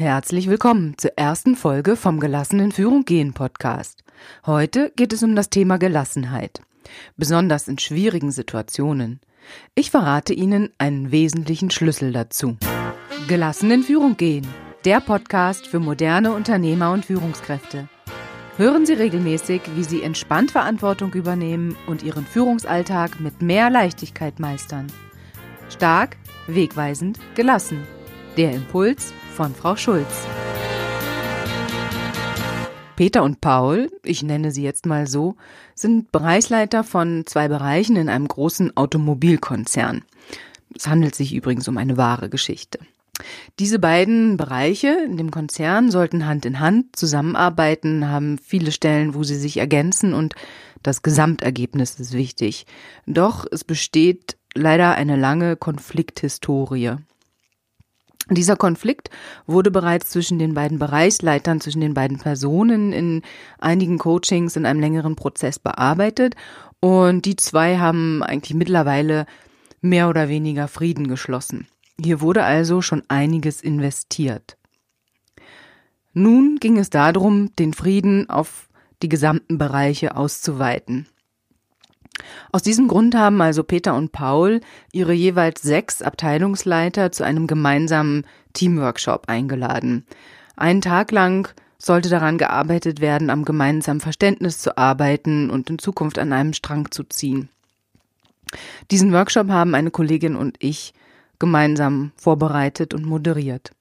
Herzlich willkommen zur ersten Folge vom Gelassenen Führung gehen Podcast. Heute geht es um das Thema Gelassenheit, besonders in schwierigen Situationen. Ich verrate Ihnen einen wesentlichen Schlüssel dazu. Gelassenen Führung gehen, der Podcast für moderne Unternehmer und Führungskräfte. Hören Sie regelmäßig, wie Sie entspannt Verantwortung übernehmen und Ihren Führungsalltag mit mehr Leichtigkeit meistern. Stark, wegweisend, gelassen. Der Impuls von Frau Schulz. Peter und Paul, ich nenne sie jetzt mal so, sind Bereichsleiter von zwei Bereichen in einem großen Automobilkonzern. Es handelt sich übrigens um eine wahre Geschichte. Diese beiden Bereiche in dem Konzern sollten Hand in Hand zusammenarbeiten, haben viele Stellen, wo sie sich ergänzen und das Gesamtergebnis ist wichtig. Doch es besteht leider eine lange Konflikthistorie. Dieser Konflikt wurde bereits zwischen den beiden Bereichsleitern, zwischen den beiden Personen in einigen Coachings in einem längeren Prozess bearbeitet und die zwei haben eigentlich mittlerweile mehr oder weniger Frieden geschlossen. Hier wurde also schon einiges investiert. Nun ging es darum, den Frieden auf die gesamten Bereiche auszuweiten. Aus diesem Grund haben also Peter und Paul ihre jeweils sechs Abteilungsleiter zu einem gemeinsamen Teamworkshop eingeladen. Einen Tag lang sollte daran gearbeitet werden, am gemeinsamen Verständnis zu arbeiten und in Zukunft an einem Strang zu ziehen. Diesen Workshop haben eine Kollegin und ich gemeinsam vorbereitet und moderiert.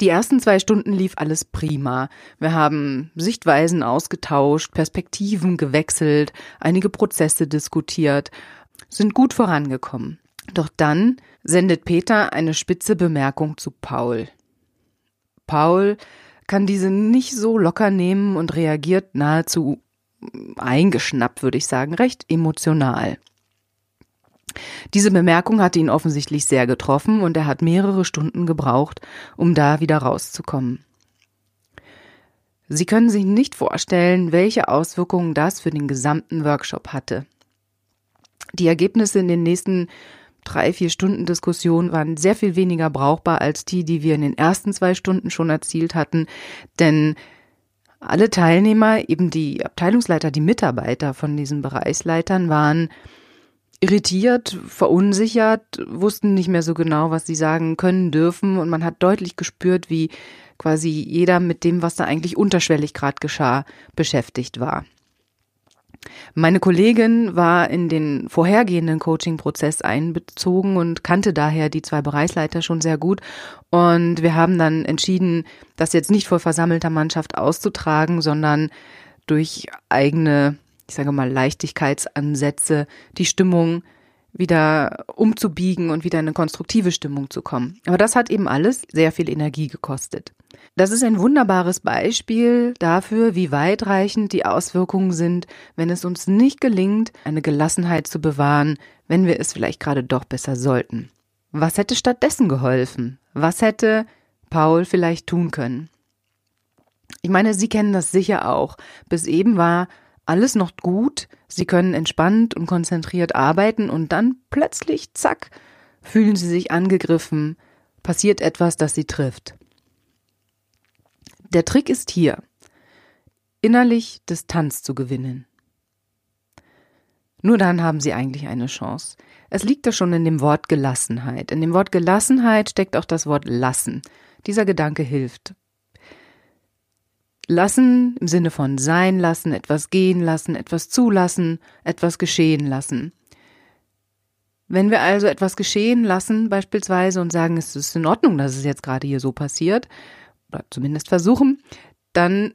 Die ersten zwei Stunden lief alles prima. Wir haben Sichtweisen ausgetauscht, Perspektiven gewechselt, einige Prozesse diskutiert, sind gut vorangekommen. Doch dann sendet Peter eine spitze Bemerkung zu Paul. Paul kann diese nicht so locker nehmen und reagiert nahezu eingeschnappt, würde ich sagen, recht emotional. Diese Bemerkung hatte ihn offensichtlich sehr getroffen und er hat mehrere Stunden gebraucht, um da wieder rauszukommen. Sie können sich nicht vorstellen, welche Auswirkungen das für den gesamten Workshop hatte. Die Ergebnisse in den nächsten drei, vier Stunden Diskussion waren sehr viel weniger brauchbar als die, die wir in den ersten zwei Stunden schon erzielt hatten, denn alle Teilnehmer, eben die Abteilungsleiter, die Mitarbeiter von diesen Bereichsleitern waren irritiert, verunsichert, wussten nicht mehr so genau, was sie sagen können dürfen und man hat deutlich gespürt, wie quasi jeder mit dem, was da eigentlich unterschwellig gerade geschah, beschäftigt war. Meine Kollegin war in den vorhergehenden Coaching-Prozess einbezogen und kannte daher die zwei Bereichsleiter schon sehr gut. Und wir haben dann entschieden, das jetzt nicht vor versammelter Mannschaft auszutragen, sondern durch eigene ich sage mal, Leichtigkeitsansätze, die Stimmung wieder umzubiegen und wieder in eine konstruktive Stimmung zu kommen. Aber das hat eben alles sehr viel Energie gekostet. Das ist ein wunderbares Beispiel dafür, wie weitreichend die Auswirkungen sind, wenn es uns nicht gelingt, eine Gelassenheit zu bewahren, wenn wir es vielleicht gerade doch besser sollten. Was hätte stattdessen geholfen? Was hätte Paul vielleicht tun können? Ich meine, Sie kennen das sicher auch. Bis eben war alles noch gut, sie können entspannt und konzentriert arbeiten und dann plötzlich, zack, fühlen sie sich angegriffen, passiert etwas, das sie trifft. Der Trick ist hier, innerlich Distanz zu gewinnen. Nur dann haben sie eigentlich eine Chance. Es liegt da schon in dem Wort Gelassenheit. In dem Wort Gelassenheit steckt auch das Wort lassen. Dieser Gedanke hilft. Lassen im Sinne von sein lassen, etwas gehen lassen, etwas zulassen, etwas geschehen lassen. Wenn wir also etwas geschehen lassen beispielsweise und sagen, es ist in Ordnung, dass es jetzt gerade hier so passiert, oder zumindest versuchen, dann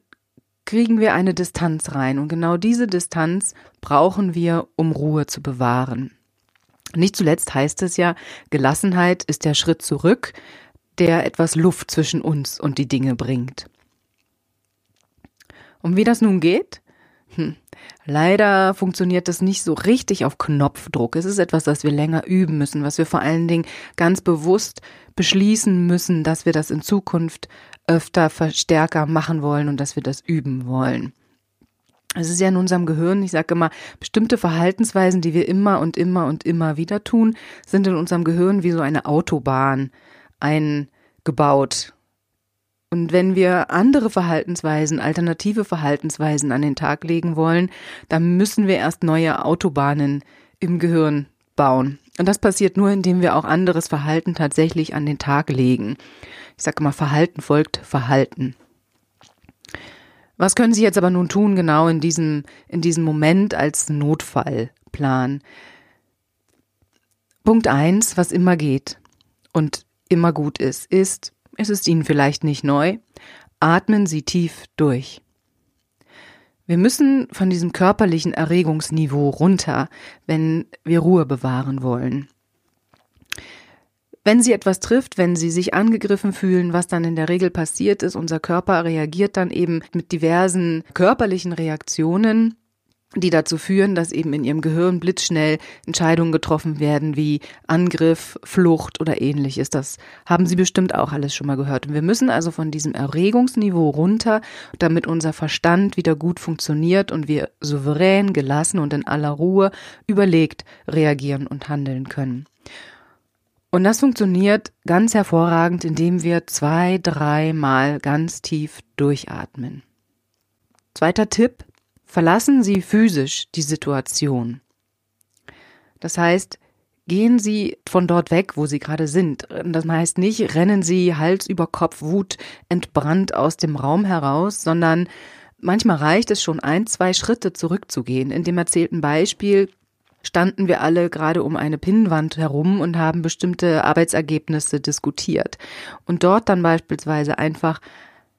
kriegen wir eine Distanz rein. Und genau diese Distanz brauchen wir, um Ruhe zu bewahren. Nicht zuletzt heißt es ja, Gelassenheit ist der Schritt zurück, der etwas Luft zwischen uns und die Dinge bringt. Und wie das nun geht? Hm. Leider funktioniert das nicht so richtig auf Knopfdruck. Es ist etwas, das wir länger üben müssen, was wir vor allen Dingen ganz bewusst beschließen müssen, dass wir das in Zukunft öfter verstärker machen wollen und dass wir das üben wollen. Es ist ja in unserem Gehirn, ich sage immer, bestimmte Verhaltensweisen, die wir immer und immer und immer wieder tun, sind in unserem Gehirn wie so eine Autobahn eingebaut Und wenn wir andere Verhaltensweisen, alternative Verhaltensweisen an den Tag legen wollen, dann müssen wir erst neue Autobahnen im Gehirn bauen. Und das passiert nur, indem wir auch anderes Verhalten tatsächlich an den Tag legen. Ich sage mal, Verhalten folgt Verhalten. Was können Sie jetzt aber nun tun, genau in diesem, in diesem Moment als Notfallplan? Punkt eins, was immer geht und immer gut ist, ist, es ist Ihnen vielleicht nicht neu, atmen Sie tief durch. Wir müssen von diesem körperlichen Erregungsniveau runter, wenn wir Ruhe bewahren wollen. Wenn sie etwas trifft, wenn sie sich angegriffen fühlen, was dann in der Regel passiert ist, unser Körper reagiert dann eben mit diversen körperlichen Reaktionen die dazu führen, dass eben in ihrem Gehirn blitzschnell Entscheidungen getroffen werden wie Angriff, Flucht oder ähnliches. Das haben Sie bestimmt auch alles schon mal gehört. Und wir müssen also von diesem Erregungsniveau runter, damit unser Verstand wieder gut funktioniert und wir souverän, gelassen und in aller Ruhe überlegt reagieren und handeln können. Und das funktioniert ganz hervorragend, indem wir zwei, dreimal ganz tief durchatmen. Zweiter Tipp, Verlassen Sie physisch die Situation. Das heißt, gehen Sie von dort weg, wo Sie gerade sind. Das heißt nicht, rennen Sie Hals über Kopf Wut entbrannt aus dem Raum heraus, sondern manchmal reicht es schon ein, zwei Schritte zurückzugehen. In dem erzählten Beispiel standen wir alle gerade um eine Pinnwand herum und haben bestimmte Arbeitsergebnisse diskutiert. Und dort dann beispielsweise einfach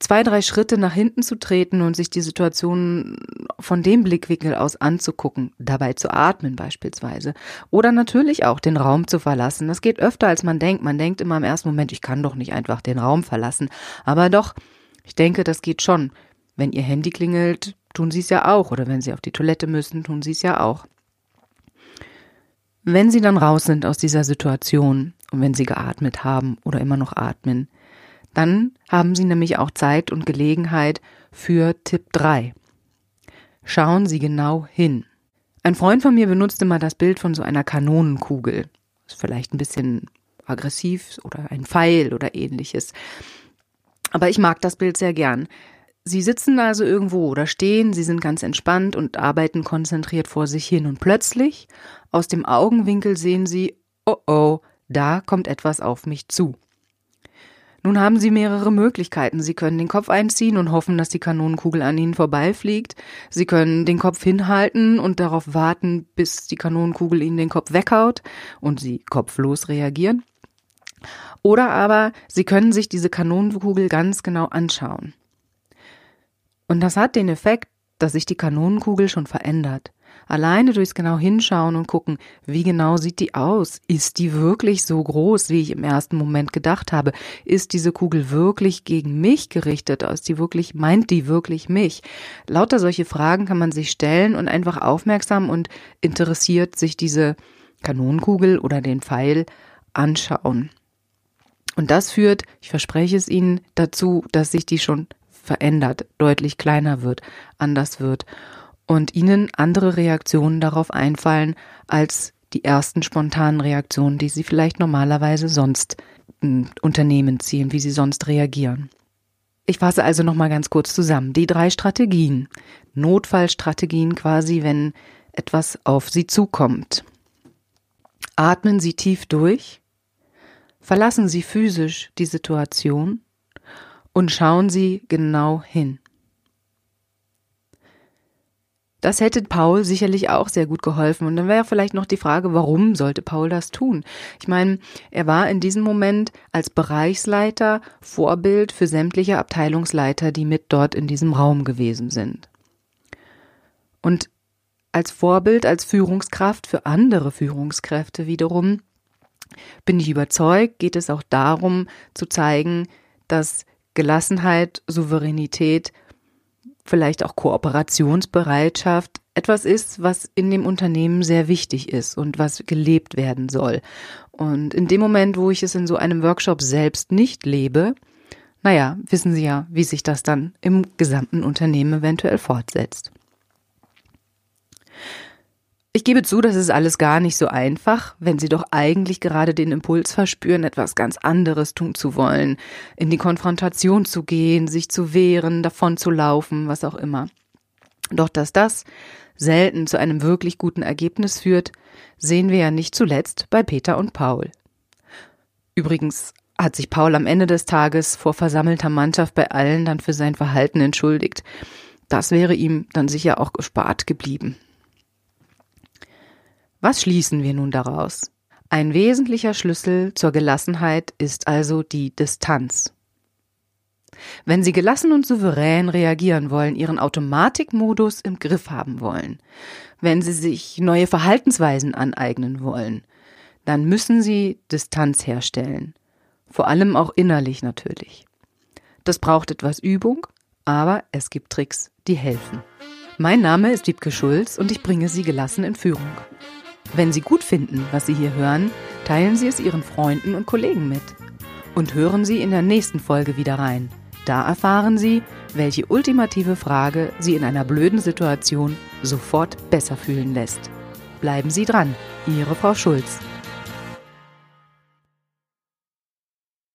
zwei, drei Schritte nach hinten zu treten und sich die Situation von dem Blickwinkel aus anzugucken, dabei zu atmen beispielsweise. Oder natürlich auch den Raum zu verlassen. Das geht öfter, als man denkt. Man denkt immer im ersten Moment, ich kann doch nicht einfach den Raum verlassen. Aber doch, ich denke, das geht schon. Wenn Ihr Handy klingelt, tun Sie es ja auch. Oder wenn Sie auf die Toilette müssen, tun Sie es ja auch. Wenn Sie dann raus sind aus dieser Situation und wenn Sie geatmet haben oder immer noch atmen, dann haben Sie nämlich auch Zeit und Gelegenheit für Tipp 3. Schauen Sie genau hin. Ein Freund von mir benutzte mal das Bild von so einer Kanonenkugel. Ist vielleicht ein bisschen aggressiv oder ein Pfeil oder ähnliches. Aber ich mag das Bild sehr gern. Sie sitzen also irgendwo oder stehen, sie sind ganz entspannt und arbeiten konzentriert vor sich hin und plötzlich aus dem Augenwinkel sehen sie, oh oh, da kommt etwas auf mich zu. Nun haben Sie mehrere Möglichkeiten. Sie können den Kopf einziehen und hoffen, dass die Kanonenkugel an Ihnen vorbeifliegt. Sie können den Kopf hinhalten und darauf warten, bis die Kanonenkugel Ihnen den Kopf weghaut und Sie kopflos reagieren. Oder aber Sie können sich diese Kanonenkugel ganz genau anschauen. Und das hat den Effekt, dass sich die Kanonenkugel schon verändert. Alleine durchs genau hinschauen und gucken, wie genau sieht die aus? Ist die wirklich so groß, wie ich im ersten Moment gedacht habe? Ist diese Kugel wirklich gegen mich gerichtet? Ist die wirklich, meint die wirklich mich? Lauter solche Fragen kann man sich stellen und einfach aufmerksam und interessiert sich diese Kanonenkugel oder den Pfeil anschauen. Und das führt, ich verspreche es Ihnen, dazu, dass sich die schon verändert, deutlich kleiner wird, anders wird und ihnen andere Reaktionen darauf einfallen als die ersten spontanen Reaktionen, die sie vielleicht normalerweise sonst hm, Unternehmen ziehen, wie sie sonst reagieren. Ich fasse also nochmal ganz kurz zusammen. Die drei Strategien. Notfallstrategien quasi, wenn etwas auf Sie zukommt. Atmen Sie tief durch, verlassen Sie physisch die Situation und schauen Sie genau hin. Das hätte Paul sicherlich auch sehr gut geholfen. Und dann wäre vielleicht noch die Frage, warum sollte Paul das tun? Ich meine, er war in diesem Moment als Bereichsleiter Vorbild für sämtliche Abteilungsleiter, die mit dort in diesem Raum gewesen sind. Und als Vorbild, als Führungskraft für andere Führungskräfte wiederum, bin ich überzeugt, geht es auch darum zu zeigen, dass Gelassenheit, Souveränität vielleicht auch Kooperationsbereitschaft etwas ist, was in dem Unternehmen sehr wichtig ist und was gelebt werden soll. Und in dem Moment, wo ich es in so einem Workshop selbst nicht lebe, naja, wissen Sie ja, wie sich das dann im gesamten Unternehmen eventuell fortsetzt. Ich gebe zu, das ist alles gar nicht so einfach, wenn Sie doch eigentlich gerade den Impuls verspüren, etwas ganz anderes tun zu wollen, in die Konfrontation zu gehen, sich zu wehren, davon zu laufen, was auch immer. Doch dass das selten zu einem wirklich guten Ergebnis führt, sehen wir ja nicht zuletzt bei Peter und Paul. Übrigens hat sich Paul am Ende des Tages vor versammelter Mannschaft bei allen dann für sein Verhalten entschuldigt. Das wäre ihm dann sicher auch gespart geblieben. Was schließen wir nun daraus? Ein wesentlicher Schlüssel zur Gelassenheit ist also die Distanz. Wenn Sie gelassen und souverän reagieren wollen, Ihren Automatikmodus im Griff haben wollen, wenn Sie sich neue Verhaltensweisen aneignen wollen, dann müssen Sie Distanz herstellen. Vor allem auch innerlich natürlich. Das braucht etwas Übung, aber es gibt Tricks, die helfen. Mein Name ist Wiebke Schulz und ich bringe Sie gelassen in Führung. Wenn Sie gut finden, was Sie hier hören, teilen Sie es Ihren Freunden und Kollegen mit. Und hören Sie in der nächsten Folge wieder rein. Da erfahren Sie, welche ultimative Frage Sie in einer blöden Situation sofort besser fühlen lässt. Bleiben Sie dran, Ihre Frau Schulz.